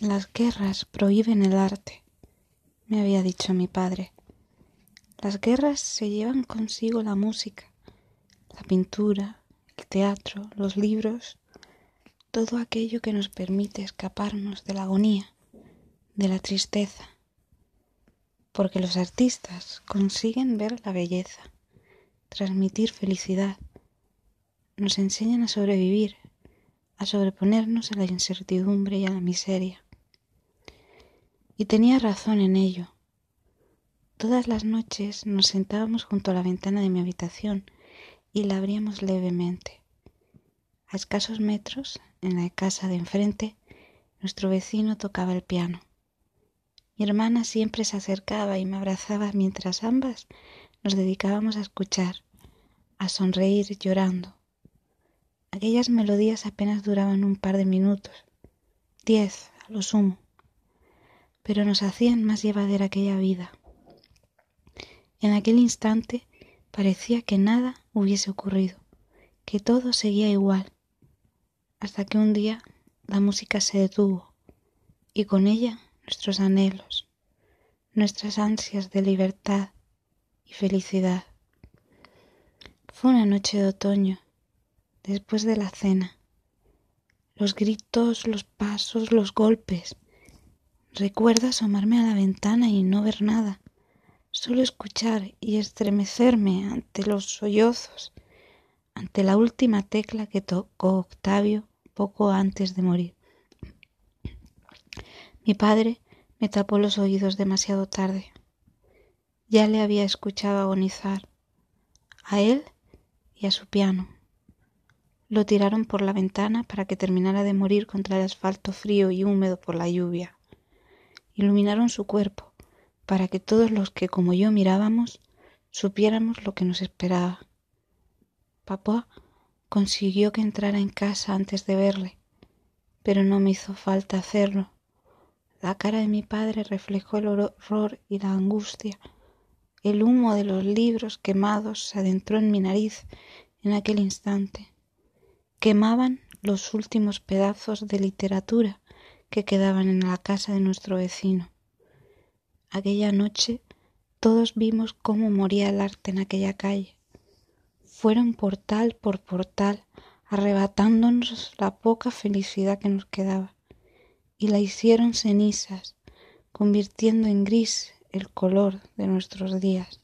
Las guerras prohíben el arte, me había dicho mi padre. Las guerras se llevan consigo la música, la pintura, el teatro, los libros, todo aquello que nos permite escaparnos de la agonía, de la tristeza, porque los artistas consiguen ver la belleza, transmitir felicidad, nos enseñan a sobrevivir, a sobreponernos a la incertidumbre y a la miseria. Y tenía razón en ello. Todas las noches nos sentábamos junto a la ventana de mi habitación y la abríamos levemente. A escasos metros, en la casa de enfrente, nuestro vecino tocaba el piano. Mi hermana siempre se acercaba y me abrazaba mientras ambas nos dedicábamos a escuchar, a sonreír llorando. Aquellas melodías apenas duraban un par de minutos, diez a lo sumo pero nos hacían más llevadera aquella vida. En aquel instante parecía que nada hubiese ocurrido, que todo seguía igual, hasta que un día la música se detuvo y con ella nuestros anhelos, nuestras ansias de libertad y felicidad. Fue una noche de otoño, después de la cena. Los gritos, los pasos, los golpes, Recuerdo asomarme a la ventana y no ver nada, solo escuchar y estremecerme ante los sollozos, ante la última tecla que tocó Octavio poco antes de morir. Mi padre me tapó los oídos demasiado tarde. Ya le había escuchado agonizar, a él y a su piano. Lo tiraron por la ventana para que terminara de morir contra el asfalto frío y húmedo por la lluvia iluminaron su cuerpo, para que todos los que como yo mirábamos supiéramos lo que nos esperaba. Papá consiguió que entrara en casa antes de verle, pero no me hizo falta hacerlo. La cara de mi padre reflejó el horror y la angustia. El humo de los libros quemados se adentró en mi nariz en aquel instante. Quemaban los últimos pedazos de literatura que quedaban en la casa de nuestro vecino. Aquella noche todos vimos cómo moría el arte en aquella calle. Fueron portal por portal, arrebatándonos la poca felicidad que nos quedaba, y la hicieron cenizas, convirtiendo en gris el color de nuestros días.